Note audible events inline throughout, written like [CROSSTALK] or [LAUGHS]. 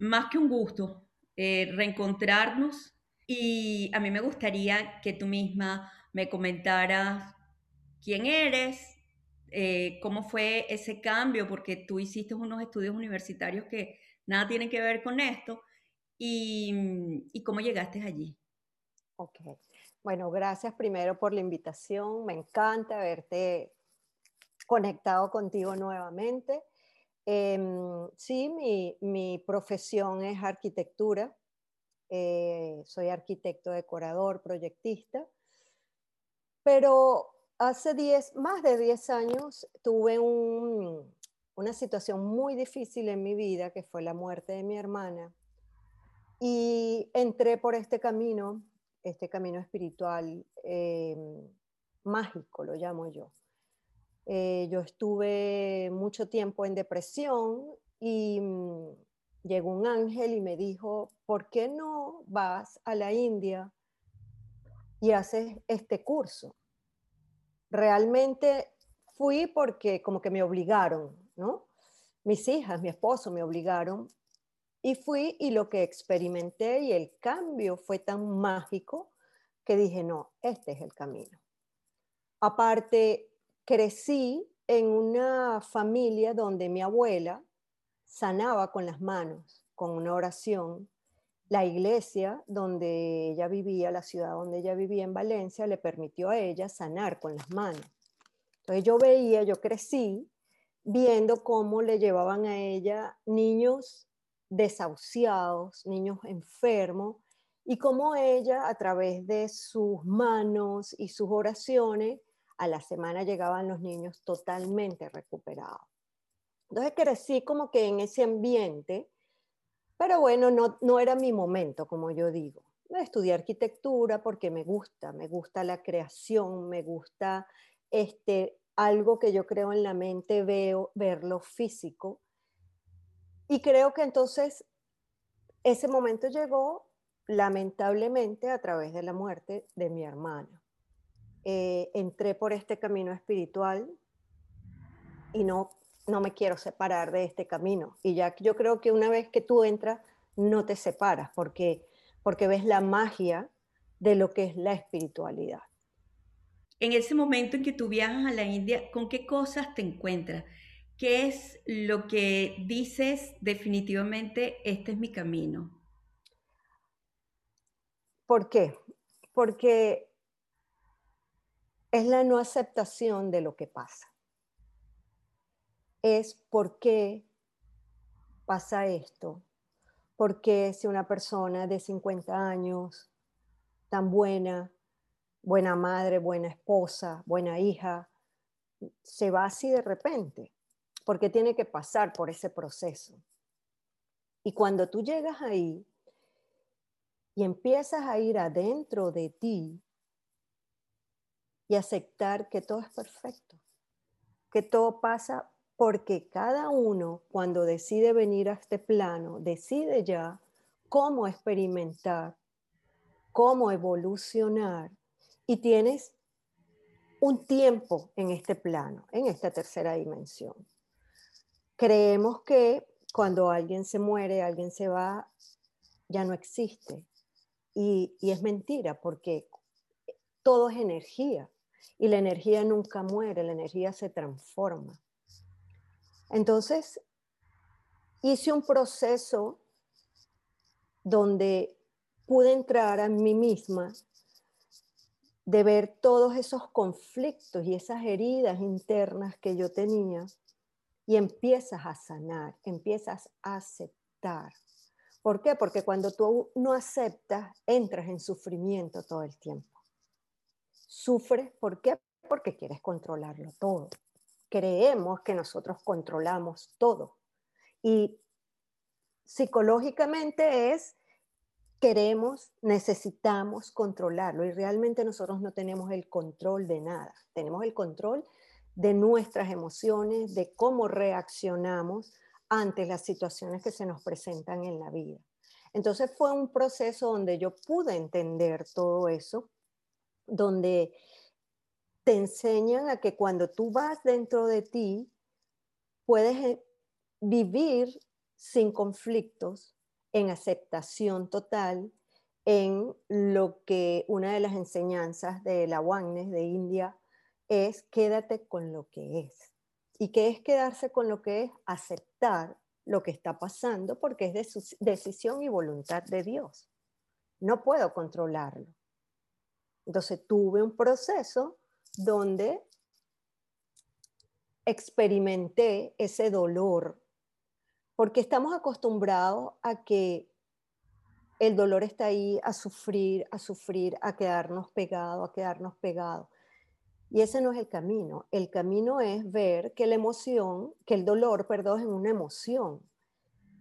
más que un gusto, eh, reencontrarnos y a mí me gustaría que tú misma me comentaras quién eres, eh, cómo fue ese cambio, porque tú hiciste unos estudios universitarios que nada tienen que ver con esto, y, y cómo llegaste allí. Ok. Bueno, gracias primero por la invitación. Me encanta verte conectado contigo nuevamente. Em, sí, mi, mi, profesión es arquitectura. Eh, soy arquitecto decorador, proyectista. Pero hace 10, más de 10 años tuve una situación muy difícil en mi vida, que fue la muerte de mi hermana. Y entré por este camino, este camino espiritual em, mágico, lo llamo yo. Eh, yo estuve mucho tiempo en depresión y mm, llegó un ángel y me dijo, ¿por qué no vas a la India y haces este curso? realmente fui porque como que me obligaron, ¿no? Mis hijas, mi esposo me obligaron y fui y lo que experimenté y el cambio fue tan mágico que dije, no, este es el camino. Aparte, crecí en una familia donde mi abuela sanaba con las manos, con una oración. La iglesia donde ella vivía, la ciudad donde ella vivía en Valencia, le permitió a ella sanar con las manos. Entonces yo veía, yo crecí viendo cómo le llevaban a ella niños desahuciados, niños enfermos, y cómo ella a través de sus manos y sus oraciones, a la semana llegaban los niños totalmente recuperados. Entonces crecí como que en ese ambiente pero bueno, no, era mi momento, como yo digo. Estudié arquitectura porque me gusta, me gusta la creación, me gusta este, algo que yo creo en la mente, veo, verlo físico. Y creo que entonces ese momento llegó lamentablemente a través de la muerte de mi hermana. Eh, entré por este camino espiritual y no no me quiero separar de este camino. Y ya yo creo que una vez que tú entras, no te separas porque, porque ves la magia de lo que es la espiritualidad. En ese momento en que tú viajas a la India, ¿con qué cosas te encuentras? ¿Qué es lo que dices definitivamente, este es mi camino? ¿Por qué? Porque es la no aceptación de lo que pasa es por qué pasa esto. Porque si una persona de 50 años, tan buena, buena madre, buena esposa, buena hija, se va así de repente, porque tiene que pasar por ese proceso. Y cuando tú llegas ahí y empiezas a ir adentro de ti y aceptar que todo es perfecto, que todo pasa porque cada uno cuando decide venir a este plano, decide ya cómo experimentar, cómo evolucionar y tienes un tiempo en este plano, en esta tercera dimensión. Creemos que cuando alguien se muere, alguien se va, ya no existe. Y, y es mentira porque todo es energía y la energía nunca muere, la energía se transforma. Entonces, hice un proceso donde pude entrar a mí misma de ver todos esos conflictos y esas heridas internas que yo tenía y empiezas a sanar, empiezas a aceptar. ¿Por qué? Porque cuando tú no aceptas, entras en sufrimiento todo el tiempo. Sufres, ¿por qué? Porque quieres controlarlo todo creemos que nosotros controlamos todo. Y psicológicamente es, queremos, necesitamos controlarlo y realmente nosotros no tenemos el control de nada. Tenemos el control de nuestras emociones, de cómo reaccionamos ante las situaciones que se nos presentan en la vida. Entonces fue un proceso donde yo pude entender todo eso, donde te enseñan a que cuando tú vas dentro de ti, puedes eh, vivir sin conflictos, en aceptación total, en lo que una de las enseñanzas de la Oneness de India es quédate con lo que es. ¿Y qué es quedarse con lo que es? Aceptar lo que está pasando porque es de su decisión y voluntad de Dios. No puedo controlarlo. Entonces tuve un proceso donde experimenté ese dolor, porque estamos acostumbrados a que el dolor está ahí a sufrir, a sufrir, a quedarnos pegados, a quedarnos pegados. Y ese no es el camino. El camino es ver que la emoción, que el dolor, perdón, es una emoción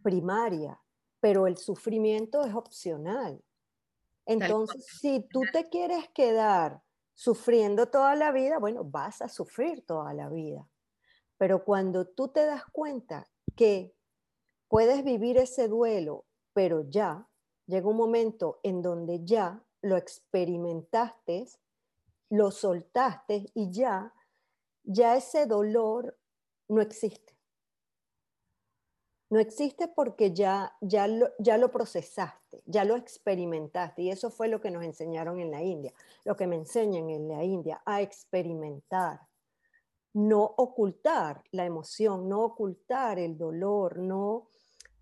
primaria, pero el sufrimiento es opcional. Entonces, si tú te quieres quedar sufriendo toda la vida, bueno, vas a sufrir toda la vida. Pero cuando tú te das cuenta que puedes vivir ese duelo, pero ya llega un momento en donde ya lo experimentaste, lo soltaste y ya, ya ese dolor no existe. No existe porque ya, ya, lo, ya lo procesaste, ya lo experimentaste. Y eso fue lo que nos enseñaron en la India, lo que me enseñan en la India, a experimentar. No ocultar la emoción, no ocultar el dolor, no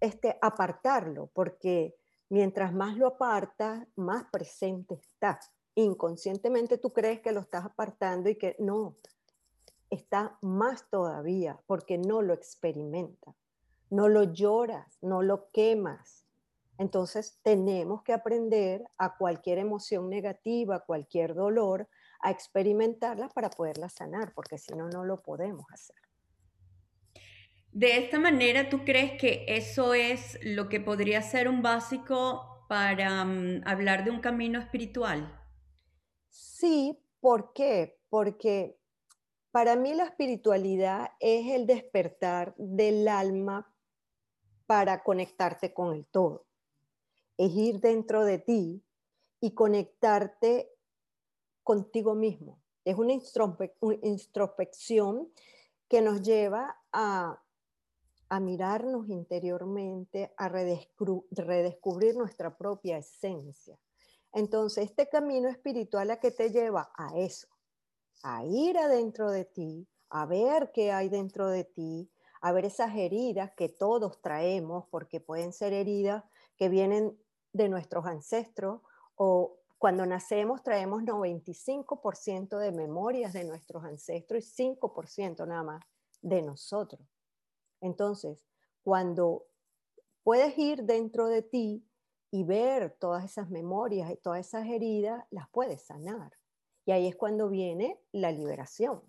este, apartarlo, porque mientras más lo apartas, más presente estás inconscientemente tú crees que lo estás apartando y que no, está más todavía porque no lo experimenta, no lo lloras, no lo quemas. Entonces tenemos que aprender a cualquier emoción negativa, cualquier dolor, a experimentarla para poderla sanar, porque si no, no lo podemos hacer. De esta manera, ¿tú crees que eso es lo que podría ser un básico para mm, hablar de un camino espiritual? Sí, ¿por qué? Porque para mí la espiritualidad es el despertar del alma para conectarte con el todo. Es ir dentro de ti y conectarte contigo mismo. Es una introspección que nos lleva a, mirarnos interiormente, a redescubrir nuestra propia esencia. Entonces, este camino espiritual a que te lleva a eso, a ir adentro de ti, a ver qué hay dentro de ti, a ver esas heridas que todos traemos, porque pueden ser heridas que vienen de nuestros ancestros o cuando nacemos traemos 95% de memorias de nuestros ancestros y 5% nada más de nosotros. Entonces, cuando puedes ir dentro de ti y ver todas esas memorias y todas esas heridas, las puedes sanar. Y ahí es cuando viene la liberación.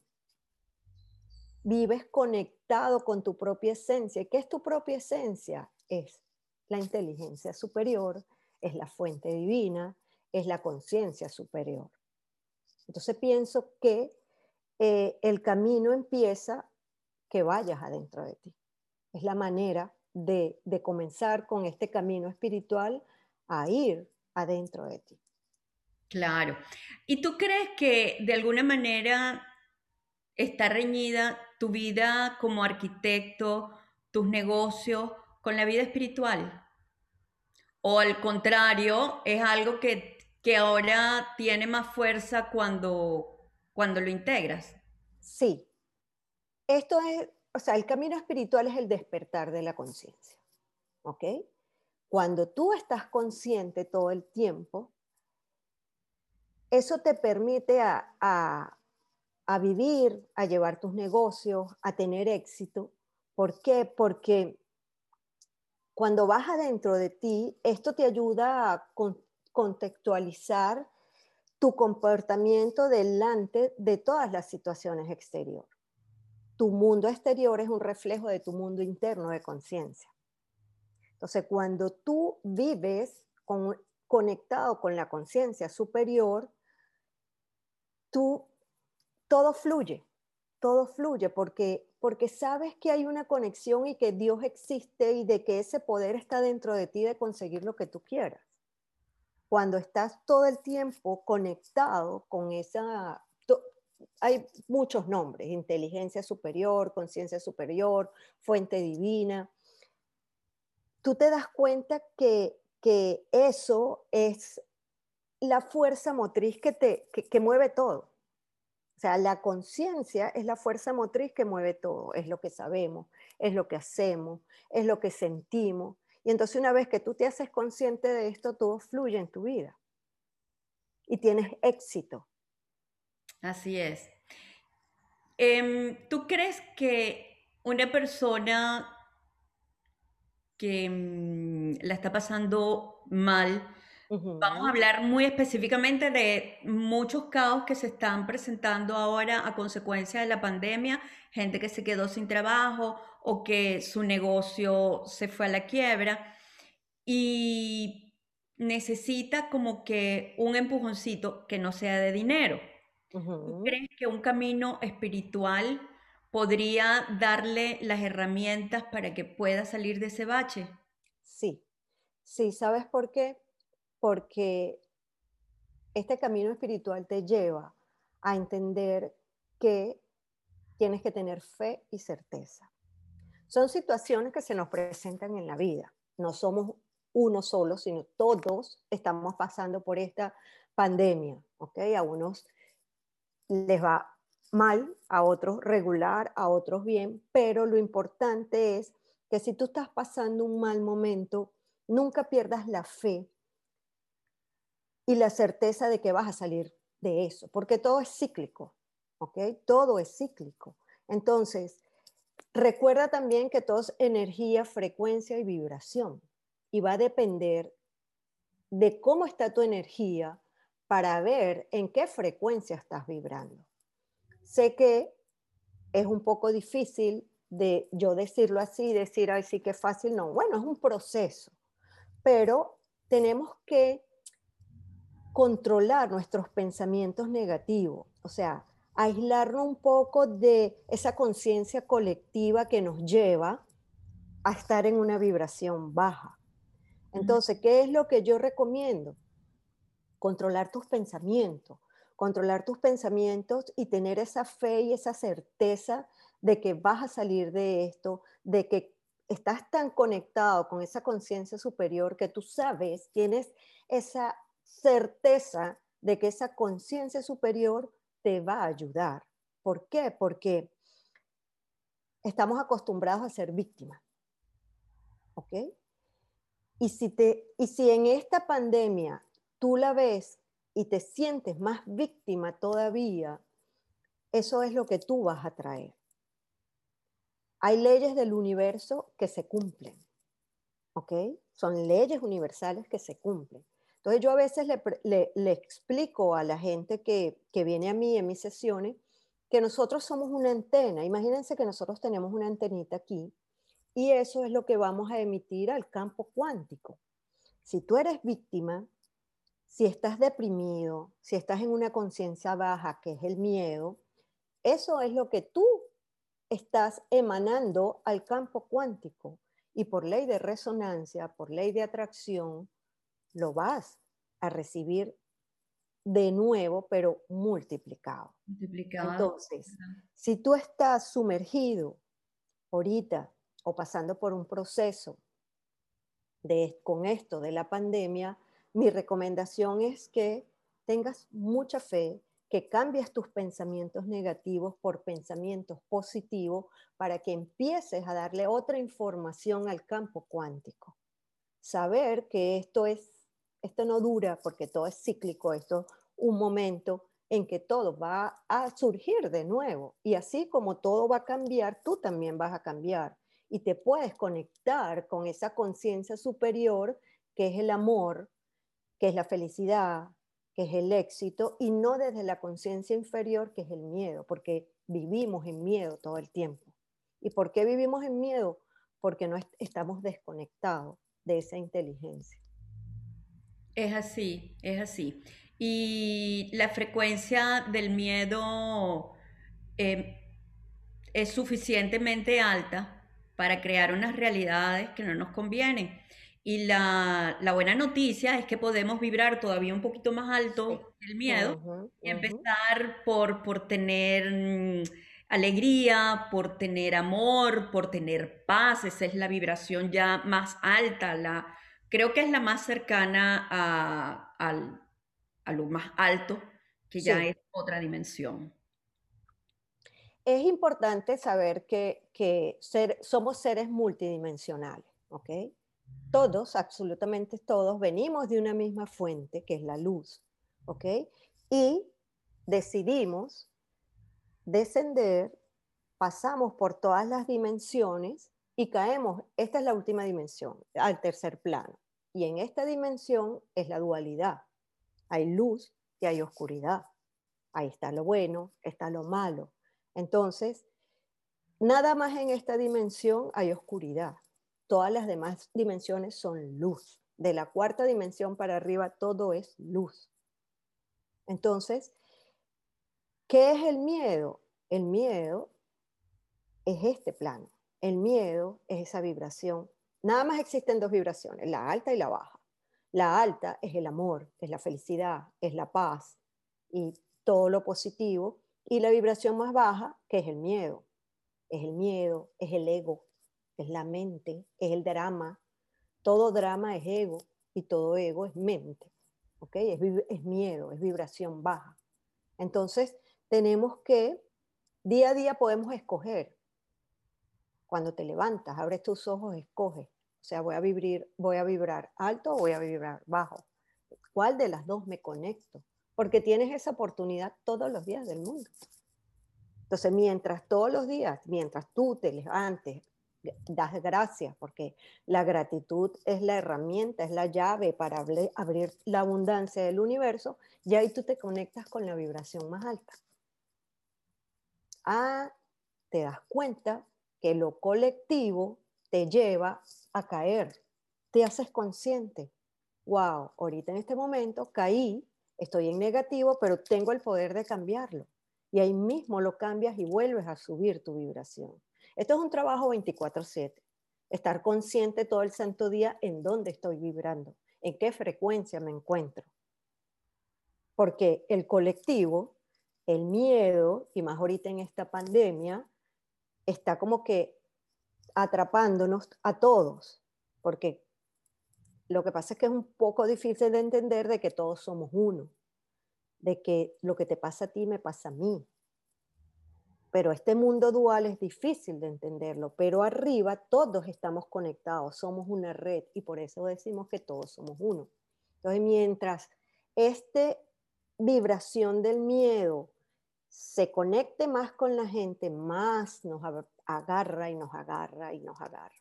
Vives conectado con tu propia esencia. ¿Qué es tu propia esencia? Es la inteligencia superior, es la fuente divina, es la conciencia superior. Entonces pienso que eh, el camino empieza que vayas adentro de ti. Es la manera de, de comenzar con este camino espiritual a ir adentro de ti. Claro. ¿Y tú crees que de alguna manera está reñida tu vida como arquitecto, tus negocios, con la vida espiritual? ¿O al contrario, es algo que, que ahora tiene más fuerza cuando, cuando lo integras? Sí. Esto es, o sea, el camino espiritual es el despertar de la conciencia. ¿Ok? Cuando tú estás consciente todo el tiempo, eso te permite a, vivir, a llevar tus negocios, a tener éxito. ¿Por qué? Porque cuando vas adentro de ti, esto te ayuda a contextualizar tu comportamiento delante de todas las situaciones exteriores. Tu mundo exterior es un reflejo de tu mundo interno de conciencia. Entonces, cuando tú vives conectado con la conciencia superior, tú, todo fluye, todo fluye porque, porque sabes que hay una conexión y que Dios existe y de que ese poder está dentro de ti de conseguir lo que tú quieras. Cuando estás todo el tiempo conectado con esa hay muchos nombres, inteligencia superior, conciencia superior, fuente divina, tú te das cuenta que, que eso es la fuerza motriz que, te, que, mueve todo. O sea, la conciencia es la fuerza motriz que mueve todo, es lo que sabemos, es lo que hacemos, es lo que sentimos. Y entonces una vez que tú te haces consciente de esto, todo fluye en tu vida y tienes éxito. Así es. Em, ¿Tú crees que una persona que mm, la está pasando mal, vamos a hablar muy específicamente de muchos caos que se están presentando ahora a consecuencia de la pandemia, gente que se quedó sin trabajo o que su negocio se fue a la quiebra y necesita como que un empujoncito que no sea de dinero. ¿Tú crees que un camino espiritual podría darle las herramientas para que pueda salir de ese bache? Sí, sí, ¿sabes por qué? Porque este camino espiritual te lleva a entender que tienes que tener fe y certeza. Son situaciones que se nos presentan en la vida. No somos uno solo, sino todos estamos pasando por esta pandemia, ¿ok? A unos les va mal, a otros regular, a otros bien, pero lo importante es que si tú estás pasando un mal momento, nunca pierdas la fe y la certeza de que vas a salir de eso, porque todo es cíclico, ¿ok? Todo es cíclico. Entonces, recuerda también que todo es energía, frecuencia y vibración, y va a depender de cómo está tu energía para ver en qué frecuencia estás vibrando. Sé que es un poco difícil de yo decirlo así, decir, ay, sí que fácil, no, bueno, es un proceso, pero tenemos que controlar nuestros pensamientos negativos, o sea, aislarnos un poco de esa conciencia colectiva que nos lleva a estar en una vibración baja. Entonces, ¿qué es lo que yo recomiendo? Controlar tus pensamientos, controlar tus pensamientos y tener esa fe y esa certeza de que vas a salir de esto, de que estás tan conectado con esa conciencia superior que tú sabes, tienes esa certeza de que esa conciencia superior te va a ayudar. ¿Por qué? Porque estamos acostumbrados a ser víctimas. ¿Ok? Y si, te, y si en esta pandemia tú la ves y te sientes más víctima todavía, eso es lo que tú vas a traer. Hay leyes del universo que se cumplen, ¿ok? Son leyes universales que se cumplen. Entonces yo a veces le, explico a la gente que, que viene a mí en mis sesiones que nosotros somos una antena. Imagínense que nosotros tenemos una antenita aquí y eso es lo que vamos a emitir al campo cuántico. Si tú eres víctima, si estás deprimido, si estás en una conciencia baja, que es el miedo, eso es lo que tú estás emanando al campo cuántico. Y por ley de resonancia, por ley de atracción, lo vas a recibir de nuevo, pero multiplicado. multiplicado. Entonces, si tú estás sumergido ahorita o pasando por un proceso de, con esto de la pandemia, mi recomendación es que tengas mucha fe, que cambies tus pensamientos negativos por pensamientos positivos para que empieces a darle otra información al campo cuántico. Saber que esto es esto no dura porque todo es cíclico, esto es un momento en que todo va a surgir de nuevo y así como todo va a cambiar, tú también vas a cambiar y te puedes conectar con esa conciencia superior que es el amor, que es la felicidad, que es el éxito, y no desde la conciencia inferior, que es el miedo, porque vivimos en miedo todo el tiempo. ¿Y por qué vivimos en miedo? Porque no estamos desconectados de esa inteligencia. Es así, es así. Y la frecuencia del miedo eh, es suficientemente alta para crear unas realidades que no nos convienen. Y la, buena noticia es que podemos vibrar todavía un poquito más alto el miedo y empezar por, por tener mm, alegría, por tener amor, por tener paz. Esa es la vibración ya más alta, la, creo que es la más cercana a, lo más alto, que ya es otra dimensión. Es importante saber que, que ser, somos seres multidimensionales, ¿ok? Todos, absolutamente todos, venimos de una misma fuente, que es la luz, ¿ok? Y decidimos descender, pasamos por todas las dimensiones y caemos, esta es la última dimensión, al tercer plano. Y en esta dimensión es la dualidad. Hay luz y hay oscuridad. Ahí está lo bueno, está lo malo. Entonces, nada más en esta dimensión hay oscuridad. Todas las demás dimensiones son luz. De la cuarta dimensión para arriba todo es luz. Entonces, ¿Qué es el miedo? El miedo es este plano. El miedo es esa vibración. Nada más existen dos vibraciones, la alta y la baja. La alta es el amor, es la felicidad, es la paz y todo lo positivo. Y la vibración más baja, que es el miedo. Es el miedo, es el ego, es la mente, es el drama. Todo drama es ego y todo ego es mente. ¿ok? Es, es miedo, es vibración baja. Entonces, tenemos que, día a día podemos escoger. Cuando te levantas, abres tus ojos, escoges. Sea, voy a vibrar, voy a vibrar alto o voy a vibrar bajo. ¿Cuál de las dos me conecto? Porque tienes esa oportunidad todos los días del mundo. Entonces, mientras todos los días, mientras tú te levantes, das gracias, porque la gratitud es la herramienta, es la llave para abrir la abundancia del universo, y ahí tú te conectas con la vibración más alta ah, te das cuenta que lo colectivo te lleva a caer, te haces consciente. Wow, ahorita en este momento caí, estoy en negativo, pero tengo el poder de cambiarlo. Y ahí mismo lo cambias y vuelves a subir tu vibración. Esto es un trabajo 24/7. Estar consciente todo el santo día en dónde estoy vibrando, en qué frecuencia me encuentro. Porque el colectivo el miedo, y más ahorita en esta pandemia, está como que atrapándonos a todos, porque lo que pasa es que es un poco difícil de entender de que todos somos uno, de que lo que te pasa a ti me pasa a mí. Pero este mundo dual es difícil de entenderlo, pero arriba todos estamos conectados, somos una red y por eso decimos que todos somos uno. Entonces, mientras esta vibración del miedo se conecte más con la gente, más nos agarra y nos agarra y nos agarra.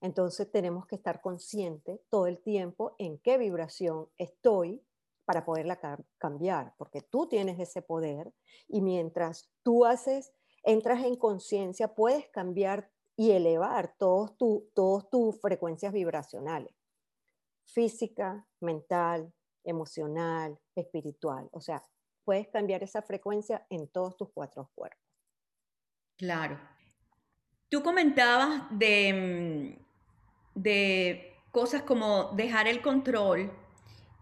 Entonces tenemos que estar conscientes todo el tiempo en qué vibración estoy para poderla cambiar, porque tú tienes ese poder y mientras tú haces, entras en conciencia, puedes cambiar y elevar todas tus frecuencias vibracionales, física, mental, emocional, espiritual. O sea, puedes cambiar esa frecuencia en todos tus cuatro cuerpos. Claro. Tú comentabas de, mm, de cosas como dejar el control,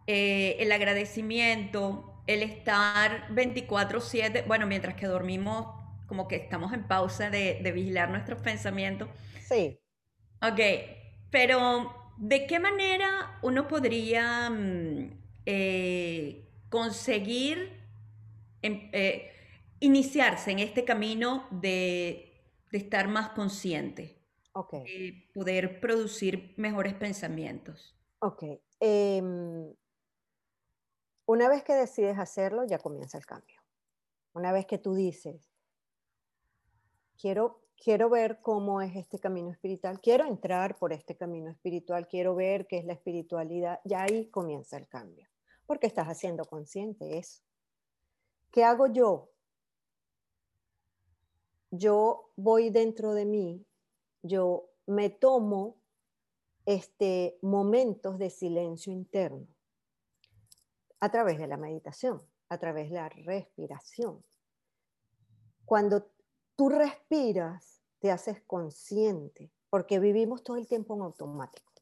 eh, el agradecimiento, el estar 24/7, bueno, mientras que dormimos, como que estamos en pausa de, vigilar nuestros pensamientos. Sí. Ok, pero ¿de qué manera uno podría mm, eh, conseguir eh, iniciarse en este camino de, estar más consciente, de poder producir mejores pensamientos. Ok. Em, una vez que decides hacerlo, ya comienza el cambio. Una vez que tú dices, quiero, quiero ver cómo es este camino espiritual, quiero entrar por este camino espiritual, quiero ver qué es la espiritualidad, ya ahí comienza el cambio, porque estás haciendo consciente eso. ¿Qué hago yo? Yo voy dentro de mí, yo me tomo este, momentos de silencio interno a través de la meditación, a través de la respiración. Cuando tú respiras, te haces consciente, porque vivimos todo el tiempo en automático.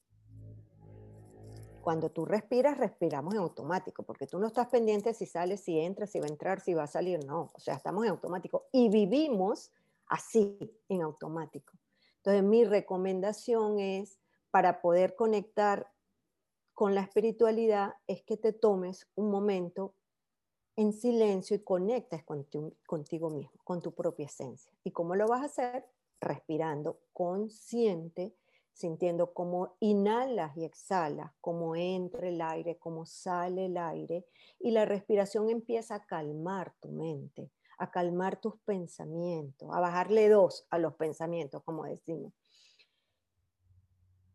Cuando tú respiras, respiramos en automático, porque tú no estás pendiente si sale, si entra, si va a entrar, si va a salir, no. O sea, estamos en automático y vivimos así, en automático. Entonces, mi recomendación es, para poder conectar con la espiritualidad, es que te tomes un momento en silencio y conectes contigo mismo, con tu propia esencia. ¿Y cómo lo vas a hacer? Respirando consciente, sintiendo cómo inhalas y exhalas, cómo entra el aire, cómo sale el aire, y la respiración empieza a calmar tu mente, a calmar tus pensamientos, a bajarle dos a los pensamientos, como decimos.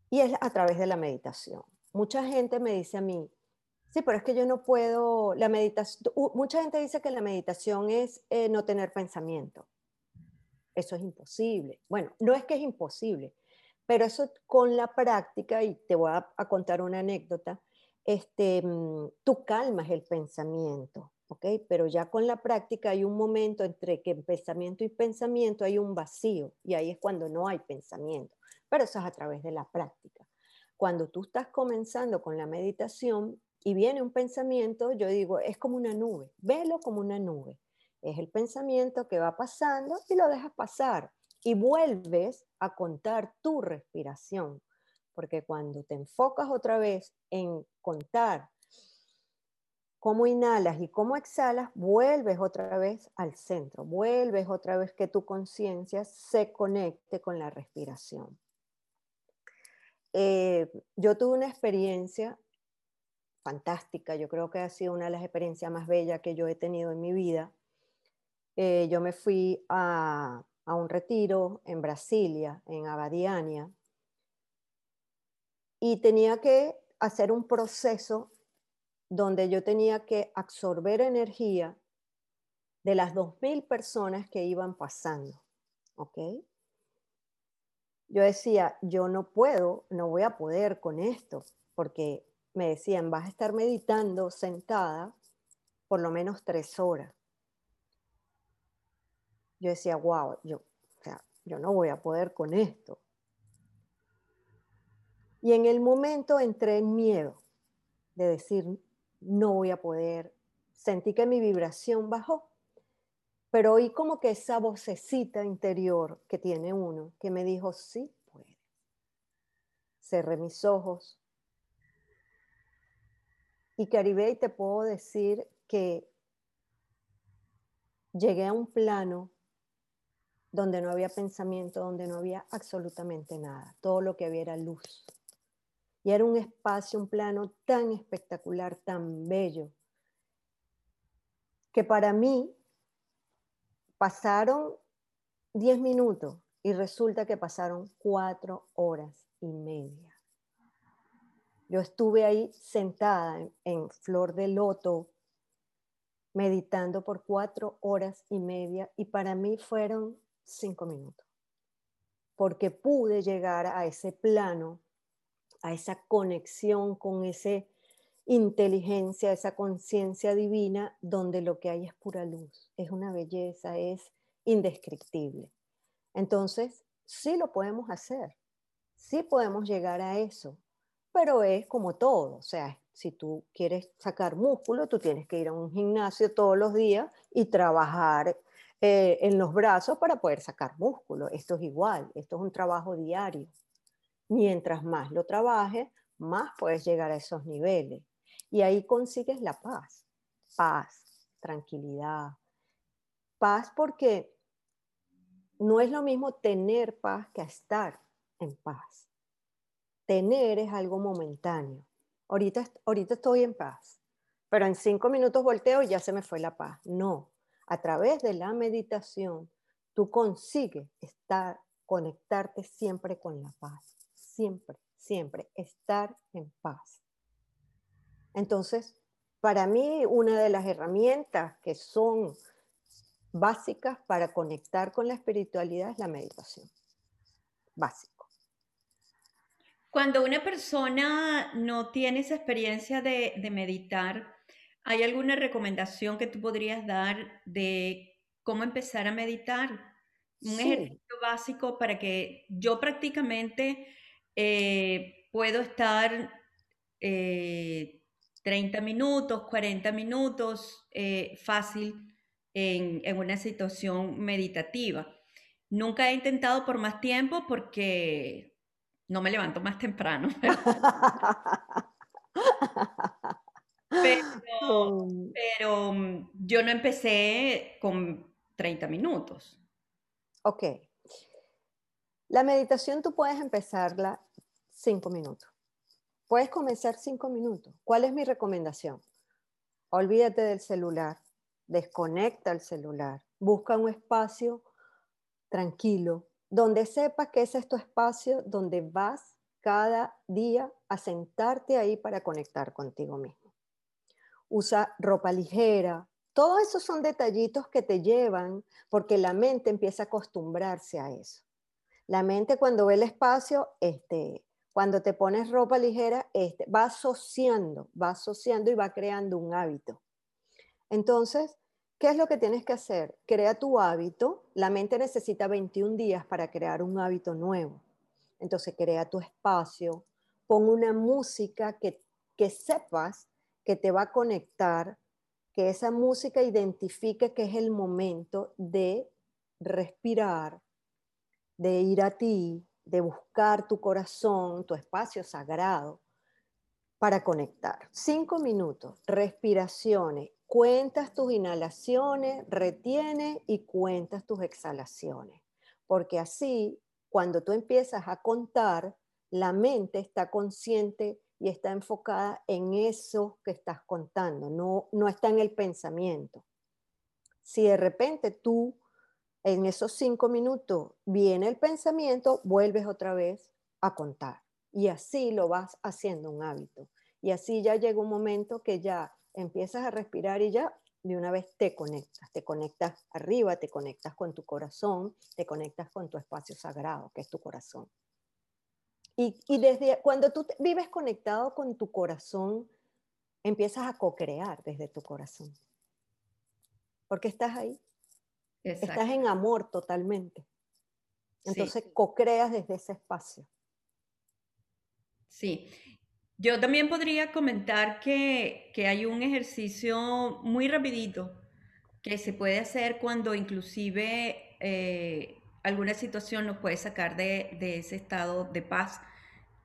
Y es a través de la meditación. Mucha gente me dice a mí, Sí, pero es que yo no puedo, la meditación, mucha gente dice que la meditación es eh, no tener pensamiento. Eso es imposible. Bueno, no es que es imposible, pero eso con la práctica, y te voy a, contar una anécdota, este, mm, tú calmas el pensamiento, ¿ok? Pero ya con la práctica hay un momento entre que pensamiento y pensamiento hay un vacío, y ahí es cuando no hay pensamiento, pero eso es a través de la práctica. Cuando tú estás comenzando con la meditación, y viene un pensamiento, yo digo, es como una nube, velo como una nube. Es el pensamiento que va pasando y lo dejas pasar y vuelves a contar tu respiración, porque cuando te enfocas otra vez en contar cómo inhalas y cómo exhalas, vuelves otra vez al centro, vuelves otra vez que tu conciencia se conecte con la respiración. Eh, yo tuve una experiencia fantástica, yo creo que ha sido una de las experiencias más bellas que yo he tenido en mi vida. Eh, yo me fui a, a, un retiro en Brasilia, en Abadiania, y tenía que hacer un proceso donde yo tenía que absorber energía de las 2.000 personas que iban pasando. ¿Ok? Yo decía, yo no puedo, no voy a poder con esto, porque me decían, vas a estar meditando sentada por lo menos tres horas. Yo decía, wow, yo, yo no voy a poder con esto. Y en el momento entré en miedo de decir, no voy a poder. Sentí que mi vibración bajó, pero oí como que esa vocecita interior que tiene uno, que me dijo, sí puedes. Cerré mis ojos, y Caribe, te puedo decir que llegué a un plano donde no había pensamiento, donde no había absolutamente nada. Todo lo que había era luz. Y era un espacio, un plano tan espectacular, tan bello, que para mí pasaron 10 minutos y resulta que pasaron cuatro horas y media. Yo estuve ahí sentada en, flor de loto, meditando por cuatro horas y media y para mí fueron cinco minutos, porque pude llegar a ese plano, a esa conexión con esa inteligencia, esa conciencia divina, donde lo que hay es pura luz, es una belleza, es indescriptible. Entonces, sí lo podemos hacer, sí podemos llegar a eso, pero es como todo, o sea, si tú quieres sacar músculo, tú tienes que ir a un gimnasio todos los días y trabajar eh, en los brazos para poder sacar músculo. Esto es igual, esto es un trabajo diario. Mientras más lo trabajes, más puedes llegar a esos niveles. Y ahí consigues la paz, paz, tranquilidad. Paz porque no es lo mismo tener paz que estar en paz tener es algo momentáneo. Ahorita, ahorita estoy en paz, pero en cinco minutos volteo y ya se me fue la paz. No, a través de la meditación tú consigues estar, conectarte siempre con la paz, siempre, siempre, estar en paz. Entonces, para mí, una de las herramientas que son básicas para conectar con la espiritualidad es la meditación. Básica. Cuando una persona no tiene esa experiencia de, meditar, ¿hay alguna recomendación que tú podrías dar de cómo empezar a meditar? Un ejercicio básico para que yo prácticamente eh, puedo estar 30 eh, minutos, 40 minutos eh, fácil en, en, una situación meditativa. Nunca he intentado por más tiempo porque no me levanto más temprano. [LAUGHS] Mm. pero, mm, yo no empecé con 30 minutos. Ok. La meditación tú puedes empezarla cinco minutos. Puedes comenzar cinco minutos. ¿Cuál es mi recomendación? Olvídate del celular, desconecta el celular, busca un espacio tranquilo, donde sepas que ese es tu espacio donde vas cada día a sentarte ahí para conectar contigo mismo. Usa ropa ligera. Todos esos son detallitos que te llevan porque la mente empieza a acostumbrarse a eso. La mente cuando ve el espacio, este, cuando te pones ropa ligera, este, va asociando, va asociando y va creando un hábito. Entonces, ¿qué es lo que tienes que hacer? Crea tu hábito. La mente necesita 21 días para crear un hábito nuevo. Entonces, crea tu espacio, pon una música que, que sepas que te va a conectar, que esa música identifique que es el momento de respirar, de ir a ti, de buscar tu corazón, tu espacio sagrado para conectar. Cinco minutos, respiraciones, cuentas tus inhalaciones, retienes y cuentas tus exhalaciones, porque así cuando tú empiezas a contar, la mente está consciente y está enfocada en eso que estás contando, no, no está en el pensamiento. Si de repente tú en esos cinco minutos viene el pensamiento, vuelves otra vez a contar. Y así lo vas haciendo un hábito. Y así ya llega un momento que ya empiezas a respirar y ya de una vez te conectas. Te conectas arriba, te conectas con tu corazón, te conectas con tu espacio sagrado, que es tu corazón. Y, desde cuando tú vives conectado con tu corazón, empiezas a co-crear desde tu corazón. Porque estás ahí Estás en amor totalmente. Entonces co-creas desde ese espacio. Sí. Yo también podría comentar que, hay un ejercicio muy rapidito que se puede hacer cuando inclusive eh, alguna situación nos puede sacar de, de, ese estado de paz,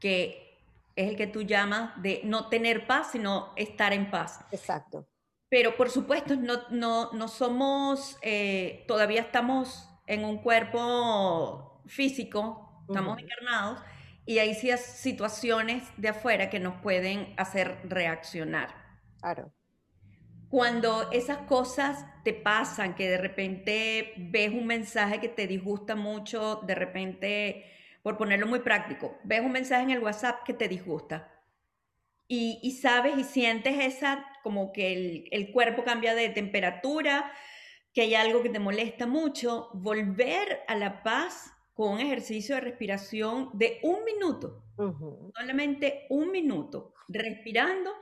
que es el que tú llamas de no tener paz, sino estar en paz. Exacto. Pero por supuesto, no, no, no somos, eh, todavía estamos en un cuerpo físico, estamos encarnados, y hay situaciones de afuera que nos pueden hacer reaccionar. Claro. Cuando esas cosas te pasan, que de repente ves un mensaje que te disgusta mucho, de repente, por ponerlo muy práctico, ves un mensaje en el WhatsApp que te disgusta y, sabes y sientes esa, como que el, cuerpo cambia de temperatura, que hay algo que te molesta mucho, volver a la paz con un ejercicio de respiración de un minuto, solamente un minuto, respirando,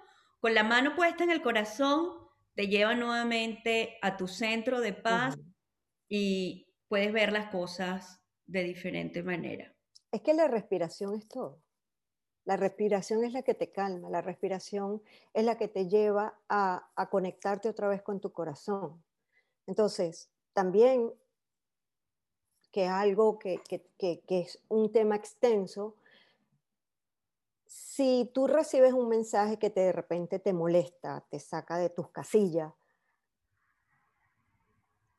con la mano puesta en el corazón, te lleva nuevamente a tu centro de paz y puedes ver las cosas de diferente manera. Es que la respiración es todo. La respiración es la que te calma, la respiración es la que te lleva a, conectarte otra vez con tu corazón. Entonces, también que algo que, es un tema extenso, si tú recibes un mensaje que de repente te molesta, te saca de tus casillas,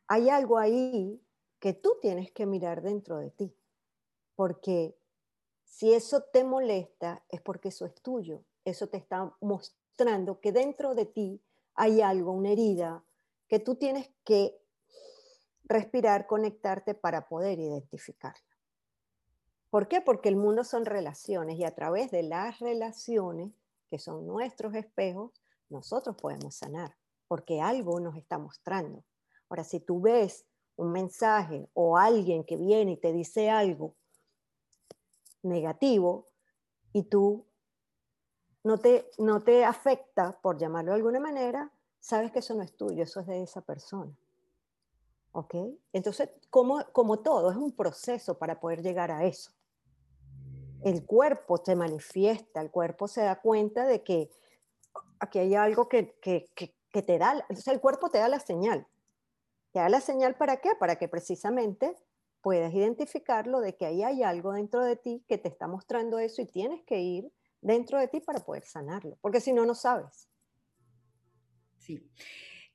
hay algo ahí que tú tienes que mirar dentro de ti, porque si eso te molesta, es porque eso es tuyo. Eso te está mostrando que dentro de ti hay algo, una herida, que tú tienes que respirar, conectarte para poder identificarla. ¿Por qué? Porque el mundo son relaciones y a través de las relaciones, que son nuestros espejos, nosotros podemos sanar, porque algo nos está mostrando. Ahora, si tú ves un mensaje o alguien que viene y te dice algo negativo y tú no te, no te afecta, por llamarlo de alguna manera, sabes que eso no es tuyo, eso es de esa persona. ¿Ok? Entonces, como, como todo, es un proceso para poder llegar a eso. El cuerpo se manifiesta, el cuerpo se da cuenta de que aquí hay algo que, que, que, te da, o el cuerpo te da la señal. ¿Te da la señal para qué? Para que precisamente puedas identificarlo de que ahí hay algo dentro de ti que te está mostrando eso y tienes que ir dentro de ti para poder sanarlo, porque si no, no sabes. Sí.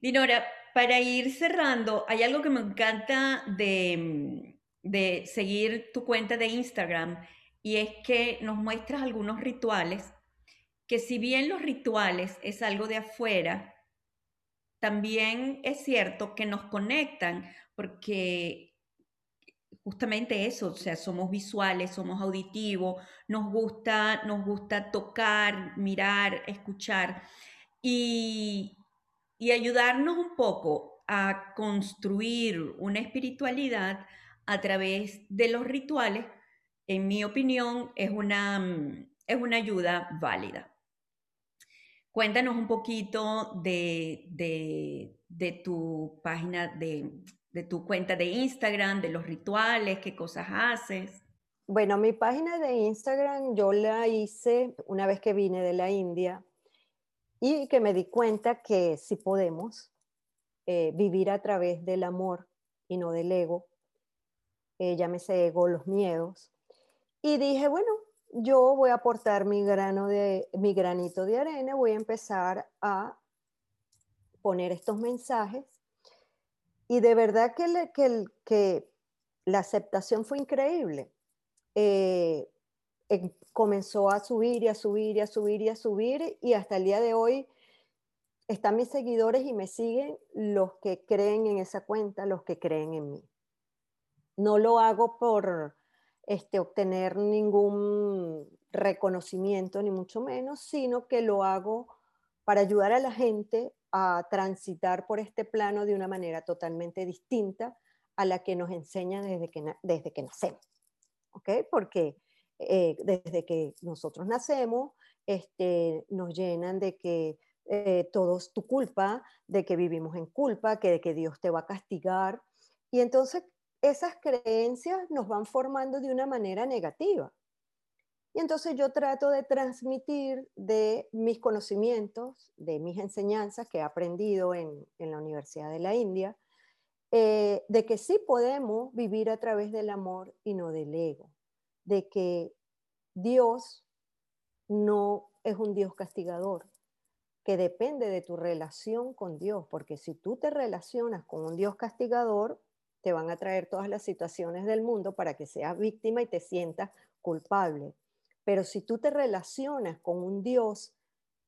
Dinora, para ir cerrando, hay algo que me encanta de, de seguir tu cuenta de Instagram y es que nos muestras algunos rituales que si bien los rituales es algo de afuera, también es cierto que nos conectan porque justamente eso, o sea, somos visuales, somos auditivos, nos gusta, nos gusta tocar, mirar, escuchar y, y ayudarnos un poco a construir una espiritualidad a través de los rituales, en mi opinión, es una, mm, es una ayuda válida. Cuéntanos un poquito de, de, tu página, de, de tu cuenta de Instagram, de los rituales, qué cosas haces. Bueno, mi página de Instagram yo la hice una vez que vine de la India y que me di cuenta que si podemos eh, vivir a través del amor y no del ego, eh, llámese ego, los miedos. Y dije, bueno, yo voy a aportar mi, grano de, mi granito de arena, voy a empezar a poner estos mensajes. Y de verdad que, la aceptación fue increíble. Eh, comenzó a subir y a subir y a subir y a subir y hasta el día de hoy están mis seguidores y me siguen los que creen en esa cuenta, los que creen en mí. No lo hago por este, obtener ningún reconocimiento, ni mucho menos, sino que lo hago para ayudar a la gente a transitar por este plano de una manera totalmente distinta a la que nos enseñan desde que, desde que nacemos. ¿Ok? Porque eh, desde que nosotros nacemos, este, nos llenan de que eh, todo es tu culpa, de que vivimos en culpa, que de que Dios te va a castigar. Y entonces esas creencias nos van formando de una manera negativa. Y entonces yo trato de transmitir de mis conocimientos, de mis enseñanzas que he aprendido en, la Universidad de la India, eh, de que sí podemos vivir a través del amor y no del ego de que Dios no es un Dios castigador, que depende de tu relación con Dios, porque si tú te relacionas con un Dios castigador, te van a traer todas las situaciones del mundo para que seas víctima y te sientas culpable. Pero si tú te relacionas con un Dios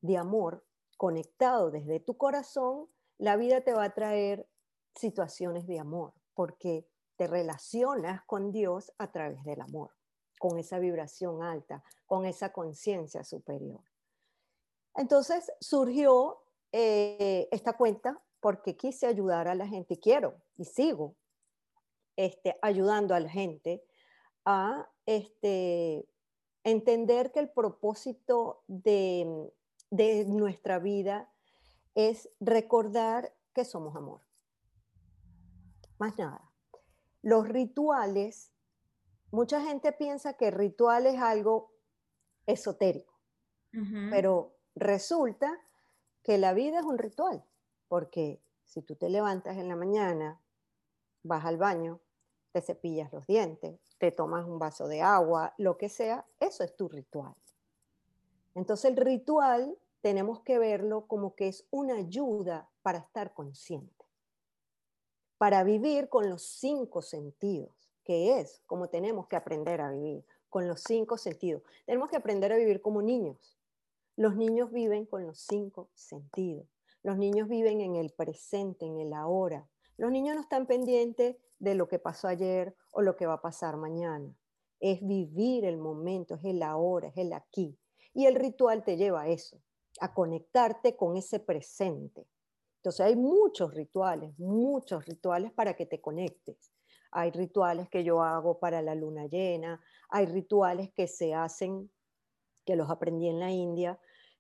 de amor, conectado desde tu corazón, la vida te va a traer situaciones de amor, porque te relacionas con Dios a través del amor con esa vibración alta, con esa conciencia superior. Entonces surgió eh, esta cuenta porque quise ayudar a la gente y quiero y sigo este, ayudando a la gente a este, entender que el propósito de, de nuestra vida es recordar que somos amor. Más nada. Los rituales mucha gente piensa que ritual es algo esotérico, pero resulta que la vida es un ritual, porque si tú te levantas en la mañana, vas al baño, te cepillas los dientes, te tomas un vaso de agua, lo que sea, eso es tu ritual. Entonces el ritual tenemos que verlo como que es una ayuda para estar consciente, para vivir con los cinco sentidos que es como tenemos que aprender a vivir, con los cinco sentidos. Tenemos que aprender a vivir como niños. Los niños viven con los cinco sentidos. Los niños viven en el presente, en el ahora. Los niños no están pendientes de lo que pasó ayer o lo que va a pasar mañana. Es vivir el momento, es el ahora, es el aquí. Y el ritual te lleva a eso, a conectarte con ese presente. Entonces hay muchos rituales, muchos rituales para que te conectes hay rituales que yo hago para la luna llena, hay rituales que se hacen, que los aprendí en la India,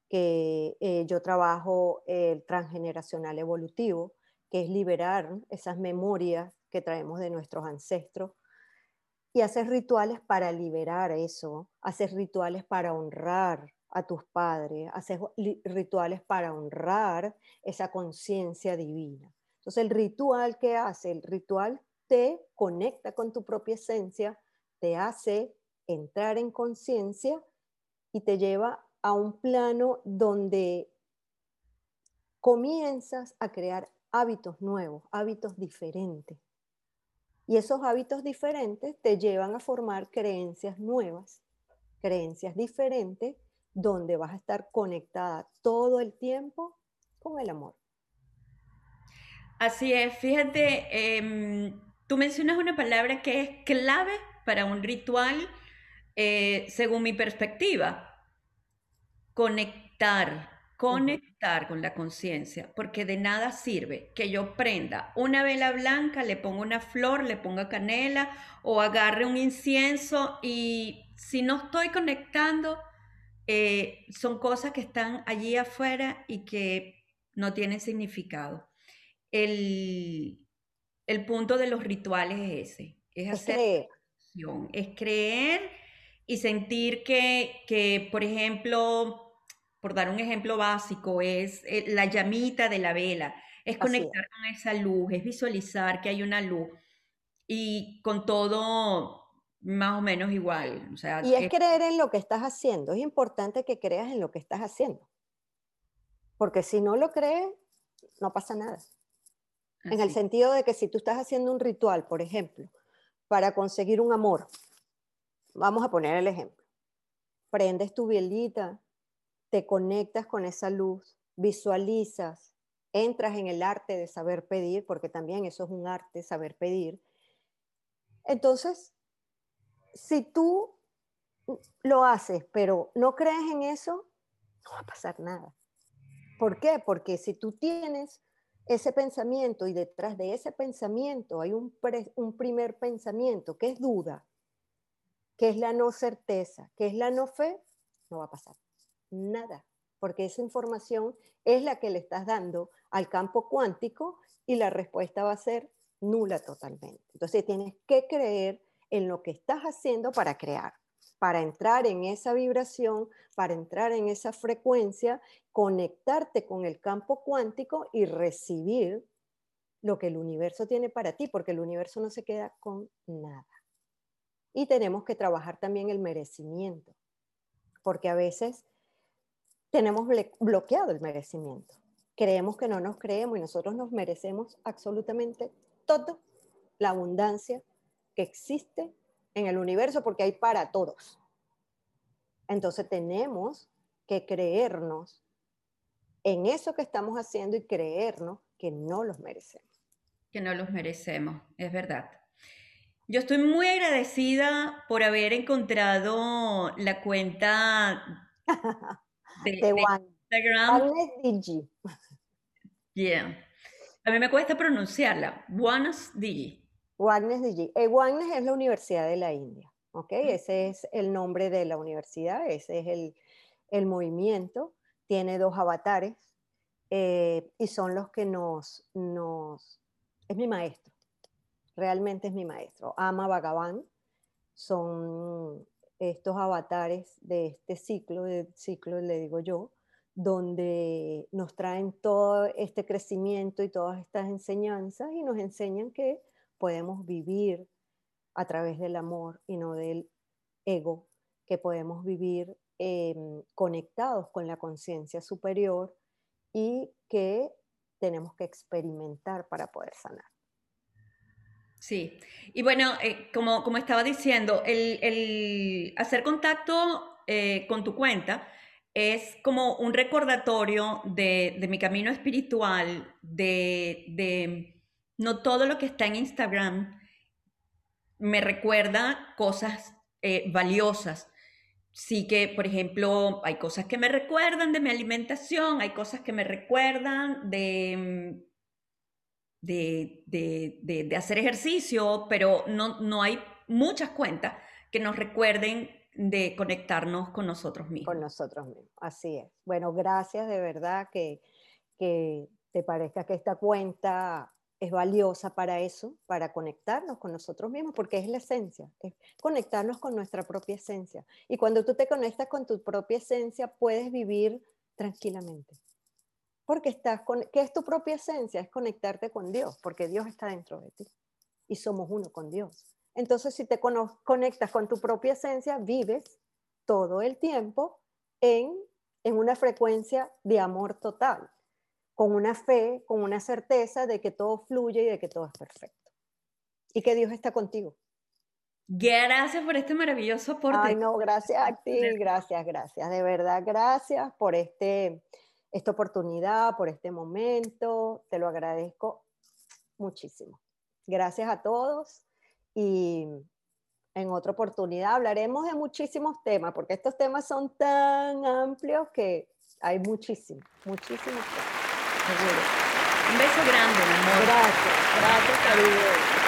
que eh, yo trabajo el transgeneracional evolutivo, que es liberar esas memorias que traemos de nuestros ancestros y hacer rituales para liberar eso, hacer rituales para honrar a tus padres, hacer rituales para honrar esa conciencia divina. Entonces el ritual que hace, el ritual te conecta con tu propia esencia, te hace entrar en conciencia y te lleva a un plano donde comienzas a crear hábitos nuevos, hábitos diferentes. Y esos hábitos diferentes te llevan a formar creencias nuevas, creencias diferentes, donde vas a estar conectada todo el tiempo con el amor. Así es, fíjate, em, tú mencionas una palabra que es clave para un ritual, eh, según mi perspectiva, conectar, conectar con la conciencia, porque de nada sirve que yo prenda una vela blanca, le ponga una flor, le ponga canela o agarre un incienso y si no estoy conectando, eh, son cosas que están allí afuera y que no tienen significado el, punto de los rituales es ese, es hacer creer. es creer y sentir que, por ejemplo, por dar un ejemplo básico, es eh, la llamita de la vela, es conectar con esa luz, es visualizar que hay una luz y con todo más o menos igual. y es, creer en lo que estás haciendo, es importante que creas en lo que estás haciendo, porque si no lo crees, no pasa nada. En el sentido de que si tú estás haciendo un ritual, por ejemplo, para conseguir un amor, vamos a poner el ejemplo, prendes tu velita, te conectas con esa luz, visualizas, entras en el arte de saber pedir, porque también eso es un arte, saber pedir. Entonces, si tú lo haces, pero no crees en eso, no va a pasar nada. ¿Por qué? Porque si tú tienes ese pensamiento y detrás de ese pensamiento hay un, primer pensamiento que es duda, que es la no certeza, que es la no fe, no va a pasar nada, porque esa información es la que le estás dando al campo cuántico y la respuesta va a ser nula totalmente. Entonces tienes que creer en lo que estás haciendo para crear para entrar en esa vibración, para entrar en esa frecuencia, conectarte con el campo cuántico y recibir lo que el universo tiene para ti, porque el universo no se queda con nada. Y tenemos que trabajar también el merecimiento, porque a veces tenemos bloqueado el merecimiento. Creemos que no nos creemos y nosotros nos merecemos absolutamente todo, la abundancia que existe en el universo porque hay para todos. Entonces tenemos que creernos en eso que estamos haciendo y creernos que no los merecemos. Que no los merecemos, es verdad. Yo estoy muy agradecida por haber encontrado la cuenta [LAUGHS] de, Instagram. Digi. Yeah. A mí me cuesta pronunciarla. Juanes Digi. Wagner de eh, es la Universidad de la India, ¿ok? Ese es el nombre de la universidad, ese es el, movimiento. Tiene dos avatares eh, y son los que nos, nos... Es mi maestro, realmente es mi maestro. Ama Bhagavan son estos avatares de este ciclo, de ciclo le digo yo, donde nos traen todo este crecimiento y todas estas enseñanzas y nos enseñan que podemos vivir a través del amor y no del ego, que podemos vivir em, conectados con la conciencia superior y que tenemos que experimentar para poder sanar. Sí, y bueno, eh, como, como estaba diciendo, el, hacer contacto eh, con tu cuenta es como un recordatorio de, de mi camino espiritual, de, de no todo lo que está en Instagram me recuerda cosas eh, valiosas. Sí que, por ejemplo, hay cosas que me recuerdan de mi alimentación, hay cosas que me recuerdan de, de, hacer ejercicio, pero no, no hay muchas cuentas que nos recuerden de conectarnos con nosotros mismos. Con nosotros mismos, así es. Bueno, gracias de verdad que, que te parezca que esta cuenta es valiosa para eso, para conectarnos con nosotros mismos, porque es la esencia, es conectarnos con nuestra propia esencia. Y cuando tú te conectas con tu propia esencia, puedes vivir tranquilamente. Porque estás con, ¿qué es tu propia esencia? Es conectarte con Dios, porque Dios está dentro de ti. y somos uno con Dios. Entonces, si te conectas con tu propia esencia, vives todo el tiempo en, en una frecuencia de amor total, con una fe, con una certeza de que todo fluye y de que todo es perfecto. Y que Dios está contigo. Gracias por este maravilloso aporte. Ay, no, gracias a [LAUGHS] ti, gracias, gracias. De verdad, gracias por este, esta oportunidad, por este momento. Te lo agradezco muchísimo. Gracias a todos y en otra oportunidad hablaremos de muchísimos temas, porque estos temas son tan amplios que hay muchísimos, muchísimos temas. Un beso grande, mi amor. Gracias, gracias, cariño.